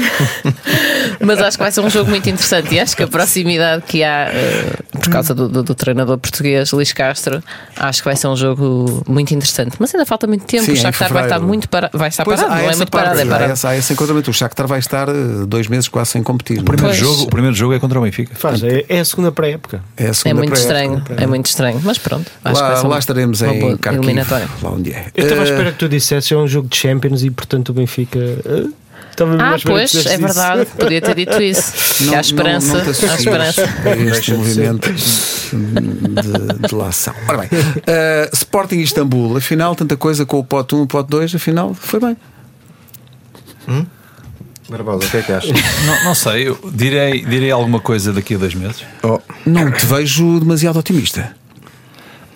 mas acho que vai ser um jogo muito interessante e acho que a proximidade que há eh, por causa do, do- do treinador português Luís Castro, acho que vai ser um jogo muito interessante. Mas ainda falta muito tempo. Sim, o Shakhtar vai estar muito para, vai estar Pois, parado, há não é muito parte, parado, é há parado. esse- há esse. O Shakhtar vai estar eh, dois meses quase sem competir. O primeiro, Pois. jogo, o primeiro jogo é contra o Benfica. Faz, é, é a segunda pré-época. É, É muito estranho, é muito estranho, mas pronto. Acho que vai Lá, ser lá uma- estaremos uma em Kharkiv, eliminatória. lá onde é. Eu estava à Eh, espera que tu dissesse é um jogo de Champions e portanto o Benfica. eh, Estava Ah, pois, é isso. verdade, podia ter dito isso. não- que há esperança, não- não te há esperança. este movimento de, de lação. Ora bem, eh, Sporting Istambul, afinal, tanta coisa com o pote 1 e o pote 2, afinal, foi bem. Barbosa, o que é que achas? Não, não sei, eu direi, direi alguma coisa daqui a dois meses. Oh, Não te vejo demasiado otimista.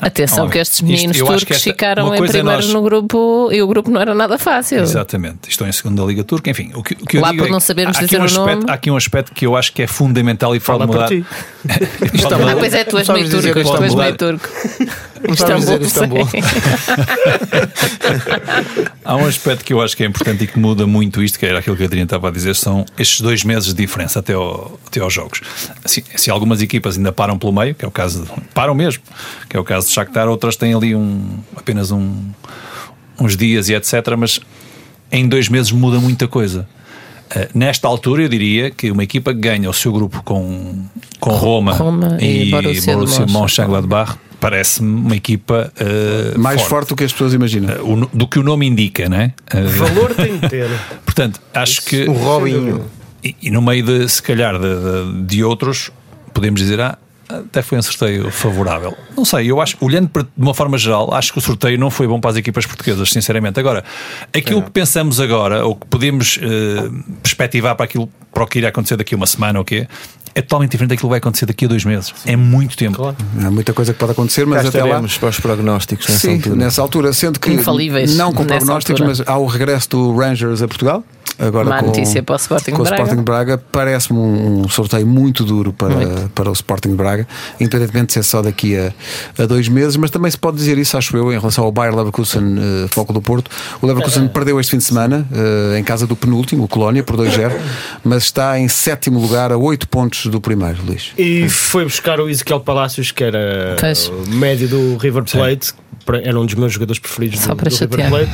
Atenção que estes isto- meninos que turcos esta- ficaram em é primeiro nós- no grupo e o grupo não era nada fácil. Exatamente. Estão em segunda Liga Turca, enfim. O que, o que eu Lá digo por é não sabermos há aqui dizer um o aspecto, nome. Há aqui um aspecto que eu acho que é fundamental e pode Fala por mudar. ti. Pode Ah, pois é, tu és meio turco, tu és meio turco. Sabes dizer Istambul. sim. Há um aspecto que eu acho que é importante e que muda muito isto, que era aquilo que a Adriana estava a dizer, são estes dois meses de diferença até, ao, até aos jogos. Se, se algumas equipas ainda param pelo meio, que é o caso, de, param mesmo, que é o caso de Shakhtar, outras têm ali um, apenas um, uns dias e etc. Mas em dois meses muda muita coisa. Uh, nesta altura, eu diria que uma equipa que ganha o seu grupo com, com Roma, Roma e e, Borussia Borussia, de Mönchengladbach parece-me uma equipa uh, Mais forte. do que as pessoas imaginam. Uh, o do que o nome indica, não é? Uh, Valor tem de ter. portanto, acho que o Robinho. e, e no meio de, se calhar, de, de- de outros, podemos dizer, ah, até foi um sorteio favorável. Não sei, eu acho, olhando para, de uma forma geral, acho que o sorteio não foi bom para as equipas portuguesas, sinceramente. Agora, aquilo que pensamos agora, ou que podemos eh, perspectivar para aquilo para o que irá acontecer daqui a uma semana ou quê, é totalmente diferente daquilo que vai acontecer daqui a dois meses. É muito tempo. Claro. Há muita coisa que pode acontecer, mas Cá até lá. para os prognósticos nessa Sim, altura. nessa altura, sendo que Infalíveis não com prognósticos, altura. mas há o regresso do Rangers a Portugal. Agora Má com, notícia para o Sporting com de o Braga. Sporting Braga. Parece-me um, sorteio muito duro para, Muito. para o Sporting de Braga, independentemente de ser só daqui a, a dois meses, mas também se pode dizer isso, acho eu, em relação ao Bayer Leverkusen eh, Foco do Porto. O Leverkusen perdeu este fim de semana eh, em casa do penúltimo, o Colónia, por 2-0, mas está em sétimo lugar a 8 pontos do primeiro, Luís. E foi buscar o Ezequiel Palacios, que era Pois. o médio do River Plate, que era um dos meus jogadores preferidos Só do, para do River. Plate.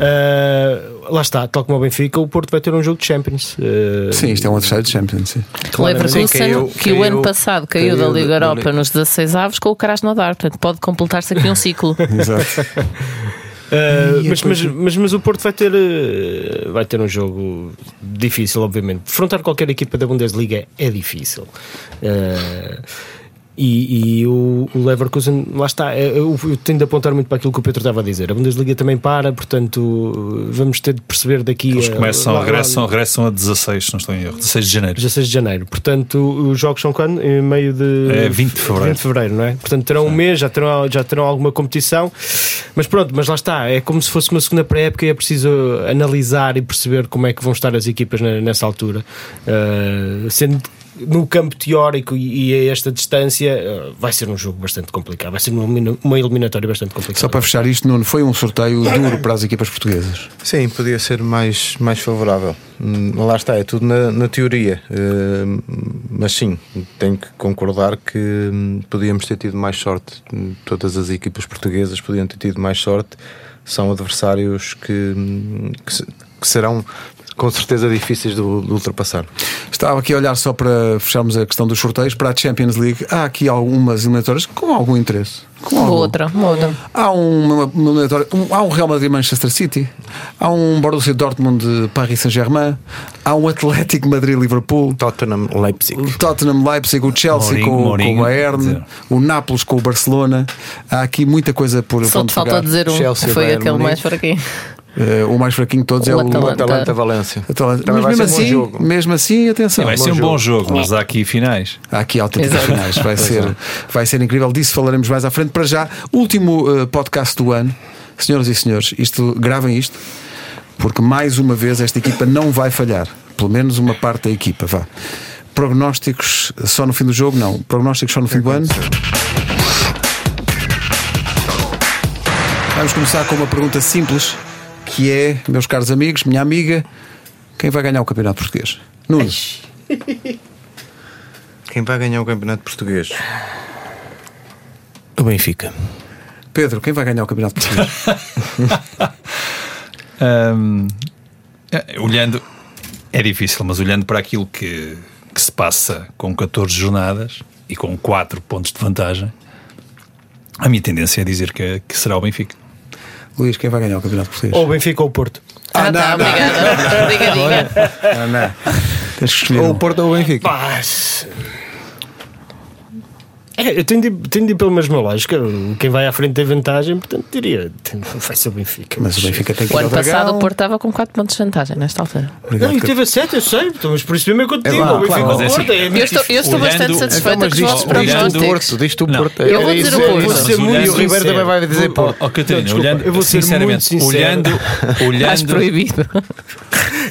Ah, lá está, tal como o Benfica, o Porto vai ter um jogo de Champions. Ah, Sim, isto é um adversário de Champions. Sim. Leverkusen, Sim, caiu- que o ano passado caiu, caiu da da- Liga da Europa Liga. nos 16 avos com o Krasnodar, portanto pode completar-se aqui um ciclo. Exato. Ah, mas, mas, mas, mas o Porto vai ter, ah, vai ter um jogo difícil, obviamente. Defrontar qualquer equipa da Bundesliga é difícil. Ah, E, e o, o, Leverkusen, lá está, é, eu, eu tenho de apontar muito para aquilo que o Pedro estava a dizer. A Bundesliga também para, portanto, vamos ter de perceber daqui. Eles começam, a, lá, regressam, lá, regressam a 16, não estou em erro, 16 de janeiro. 16 de janeiro, portanto, os jogos são quando? Em meio de. É 20 de fevereiro. 20 de fevereiro, não é? Portanto, terão Sim. um mês, já terão, já terão alguma competição, mas pronto, mas lá está, é como se fosse uma segunda pré-época e é preciso analisar e perceber como é que vão estar as equipas nessa altura. Uh, sendo no campo teórico e a esta distância eh, vai ser um jogo bastante complicado, vai ser uma eliminatória bastante complicada. Só para fechar isto, Nuno, foi um sorteio duro para as equipas portuguesas? Sim, podia ser mais, mais favorável. Hum, lá está, é tudo na, na teoria, uh, mas sim, tenho que concordar que hum, podíamos ter tido mais sorte. Todas as equipas portuguesas podiam ter tido mais sorte. São adversários que, hum, que, que serão com certeza difíceis de, de, ultrapassar. Estava aqui a olhar só para fecharmos a questão dos sorteios para a Champions League. Há aqui algumas eliminatórias com algum interesse. Com algum. Outra, outra. Há uma, uma eliminatória, um, há um Real Madrid Manchester City, há um Borussia Dortmund Paris Saint-Germain, há um Atlético Madrid Liverpool, Tottenham Leipzig, o Tottenham Leipzig, o Chelsea Mourinho, com, Mourinho, com, o Bayern, o Nápoles com o Barcelona. Há aqui muita coisa por Só te falta dizer um, Chelsea, foi Bayern, aquele mais para aqui. Uh, o mais fraquinho de todos o é o Atalanta Valência. Atalanta. Mas mesmo assim, um mesmo assim, atenção. Sim, vai ser um bom jogo, mas há aqui finais. Há aqui autênticos finais. Vai ser, vai ser incrível. Disso falaremos mais à frente. Para já, último uh, podcast do ano. Senhoras e senhores, isto, gravem isto, porque mais uma vez esta equipa não vai falhar. Pelo menos uma parte da equipa. Vá. Prognósticos só no fim do jogo? Não. Prognósticos só no fim do ano? Vamos começar com uma pergunta simples que é, meus caros amigos, minha amiga, quem vai ganhar o Campeonato Português? Nuno. Quem vai ganhar o Campeonato Português? O Benfica. Pedro, quem vai ganhar o Campeonato Português? um, é, olhando, é difícil, mas olhando para aquilo que, que se passa com 14 jornadas e com 4 pontos de vantagem, a minha tendência é dizer que, que será o Benfica. Luís, quem vai ganhar o Campeonato Português? Ou o Benfica ou o Porto. Ah, ah não, tá, obrigada. Obrigadinha. Não, não. Tens que escolher. Ou o Porto ou o Benfica. Mas... É, eu tenho de, tenho de ir pela mesma lógica. Quem vai à frente tem vantagem, portanto diria vai ser o Benfica. Mas o Benfica tem que O ano passado o Porto estava com 4 pontos de vantagem nesta altura. Obrigado, não, e teve a 7, eu sei, então, mas por isso mesmo é que eu te digo. É o Benfica claro, Porto. É, eu estou, eu estou bastante satisfeita com os vossos prognósticos. Diz tu o Porto. Eu vou dizer o Porto. Vou ser muito e o Ribeiro também vai dizer Porto. Ó Catarina, olhando, eu vou ser sinceramente, olhando, olhando. Acho proibido.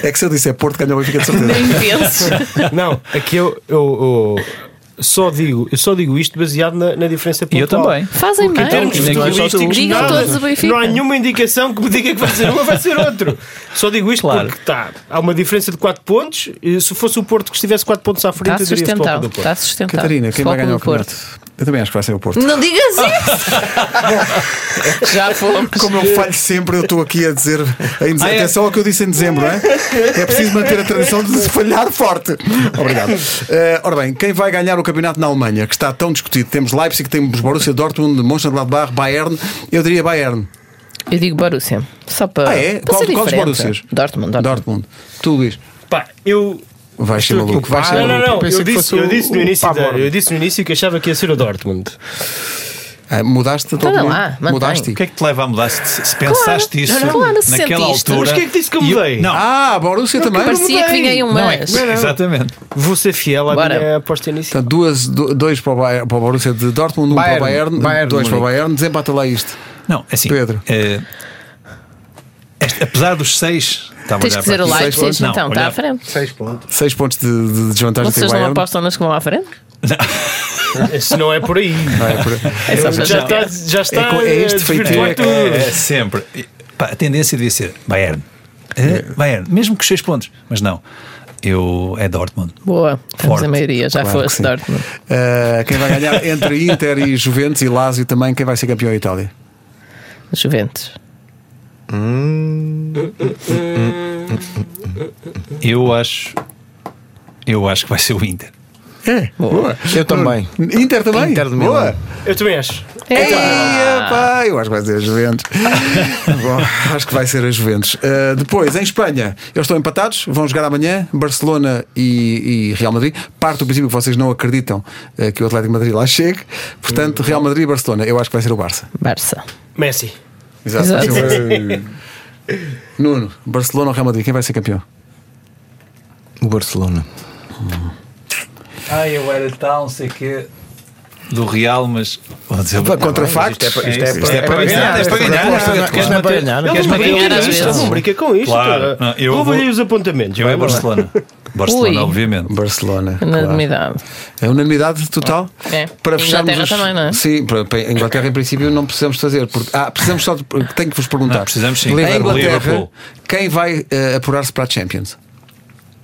É que se eu disser Porto, ganha o Benfica de certeza. Nem penses. Não, aqui eu só digo, eu só digo isto baseado na, na diferença pontual. Eu também. Fazem bem. Digam todos o Benfica. Não há nenhuma indicação que me diga que vai ser um ou vai ser outro. Só digo isto claro. porque tá, há uma diferença de 4 pontos. Se fosse o Porto que estivesse 4 pontos à frente, está eu diria sustentado. Está sustentado. Catarina, quem vai ganhar o Porto? Eu também acho que vai ser o Porto. Não digas isso! Já fomos. Como eu falho sempre, eu estou aqui a dizer. Em, ah, é? Atenção ao que eu disse em dezembro, é? É preciso manter a tradição de falhar forte. Obrigado. Uh, ora bem, quem vai ganhar o campeonato na Alemanha, que está tão discutido? Temos Leipzig, temos Borussia Dortmund, Mönchengladbach, Bayern. Eu diria Bayern. Eu digo Borussia. Só para. Ah, é? Para Qual, quais Borussias? Dortmund, Dortmund. Dortmund. Tu, Luís. Pá, eu Vai ser maluco, vai ser ah, Não, não, eu disse, eu, disse no início da, eu disse no início que achava que ia ser o Dortmund. Ah, mudaste todo então lá, mudaste. O que é que te leva a mudar se, se pensaste isso não, claro, naquela altura? Mas quem é que disse que eu mudei? Eu, não. Ah, Borussia não, também. Parecia que vinha aí um mas. Não, é, exatamente. Vou ser fiel à Bora. minha aposta inicial. Então, duas, dois para o, Bayern, para o Borussia de Dortmund, um Bayern, para o Bayern, Bayern dois para o Bayern. Desempata lá isto. Não, é assim. Pedro. É, este, apesar dos seis Tens que dizer o Leipzig, então, está à frente. 6 pontos. 6 pontos de, de desvantagem. Vocês não apostam nas que vão à frente? Não. Esse não é por aí. Não é por aí. É já, está, já está. É, é este feito. É, é, sempre. Pá, a tendência devia ser Bayern. É, Bayern, mesmo que 6 pontos. Mas não. Eu é Dortmund. Boa, temos Forte. a maioria, já claro fosse Dortmund. Uh, quem vai ganhar entre Inter e Juventus e Lazio também, quem vai ser campeão da Itália? Juventus. Hum. Eu acho. Eu acho que vai ser o Inter. É, boa. Eu também. Inter também? Inter de Boa. Eu também acho. Eia, pá, eu acho que vai ser a Juventus. Bom, acho que vai ser a Juventus. Uh, depois, em Espanha, eles estão empatados, vão jogar amanhã, Barcelona e, e Real Madrid. Parte do princípio que vocês não acreditam uh, que o Atlético Madrid lá chegue. Portanto, Real Madrid e Barcelona. Eu acho que vai ser o Barça. Barça. Messi. Exato. Nuno, Barcelona ou Real Madrid? Quem vai ser campeão? O Barcelona. Hum. Ah, eu era tal, não sei o quê do Real, mas dizer contra factos. Isto é para ganhar. É para ganhar. Isto é para ganhar. Queres ganhar Não brinca com isto. Claro. Eu vou os apontamentos. Eu é Barcelona. Barcelona, obviamente. Barcelona. Unanimidade. É unanimidade total? É. Para Inglaterra também, não é? Sim, para, a Inglaterra em princípio não precisamos fazer. Porque, ah, precisamos só de, tenho que vos perguntar. Não, precisamos sim. Em Inglaterra, quem vai uh, apurar-se para a Champions?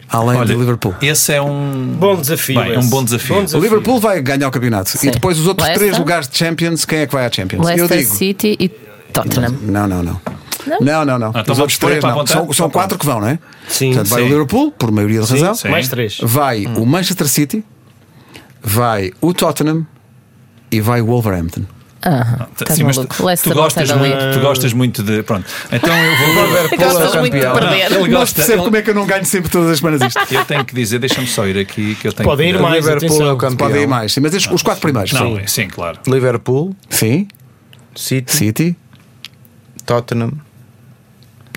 Além Olha, do Liverpool. Esse é um bom desafio. Bem, é um bom desafio. bom desafio. O Liverpool vai ganhar o campeonato. Sim. E depois os outros Leicester? três lugares de Champions, quem é que vai à Champions? Leicester Eu digo. City e Tottenham. Não, não, não. Não, não, não. não. Ah, então os outros três não. São, são quatro que vão, não é? Sim. Portanto, vai sim. o Liverpool, por maioria da razão. Sim. Mais três. Vai hum. o Manchester City, vai o Tottenham e vai o Wolverhampton. Ah, tá Sim, mas tu, tu, gostas muito, tu gostas muito de. Pronto. Então eu vou. Gostas muito de perder. Ele gosta, percebe ele... como é que eu não ganho sempre todas as semanas isto. Eu tenho que dizer, deixa-me só ir aqui que eu tenho Podem ir mais, Liverpool é o campeão. Podem ir mais, sim, mas estes, os quatro primeiros. Não, sim. sim, claro. Liverpool, sim. City, City. Tottenham,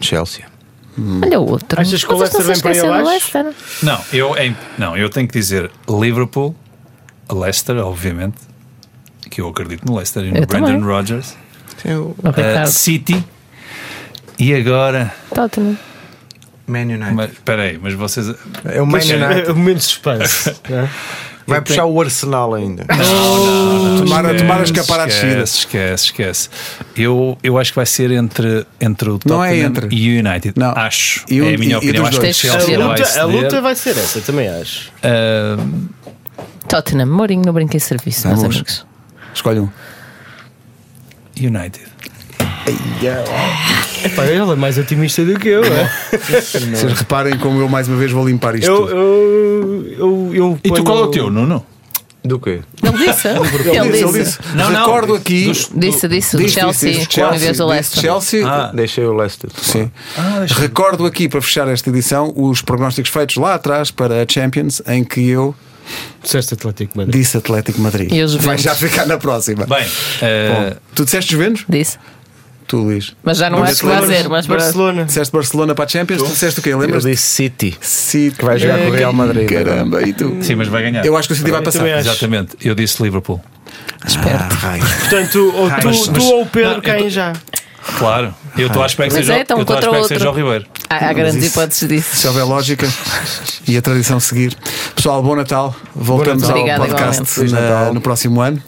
Chelsea. Hum. Olha o outro. Achas que o Leicester vem para aí? Não, eu, não, eu tenho que dizer Liverpool, Leicester, obviamente que eu acredito no Leicester e no eu Brandon também. Rodgers, uh, City e agora Tottenham. Man United. Mas espera aí, mas vocês. É o Man United. É o momento de suspense. Vai eu puxar tenho... o Arsenal ainda. Não, não, não. Tomara, tomara escapar à descida. Esquece, esquece. Eu, eu acho que vai ser entre, entre o Tottenham é entre. e o United. Não. Acho. E é a minha opinião. Acho que Chelsea a, luta, a luta vai ser essa, também acho. Uh... Tottenham, Mourinho não brinca em serviço, meus amigos. Escolhe um. United. Epá, ele é mais otimista do que eu. É? Vocês reparem como eu mais uma vez vou limpar isto. Eu, eu, eu, eu E tu qual é o teu, Nuno? Do quê? Ele disse. ele disse. Ele disse. Não, não. Recordo aqui. Dos, disse, disse. Disse, Chelsea, Chelsea, vez do Leicester. Chelsea. Ah, deixei o Leicester. Sim. Ah, Recordo aqui, para fechar esta edição, os prognósticos feitos lá atrás para a Champions, em que eu Disseste Atlético Madrid. Disse Atlético Madrid. E os Vai já ficar na próxima. Bem, uh... tu disseste Juventus? Disse. Tu, Luís. Mas já não acho que vai dizer, mas Barcelona. Disseste Barcelona para a Champions, tu, disseste o quê? Lembras? Eu disse City. City. Que vai jogar é, com o Real Madrid. Caramba, e tu? Sim, mas vai ganhar. Eu acho que o City vai passar. Exatamente. Eu disse Liverpool. Esperto. Ah, Portanto, ou tu, mas, tu ou o Pedro caem já. Claro, eu estou à espera que seja, é, então, eu estou à espera que seja o Ribeiro. Há, há grandes hipóteses disso. Se houver lógica e a tradição seguir. Pessoal, bom Natal. Voltamos bom Natal. ao podcast na, no próximo ano.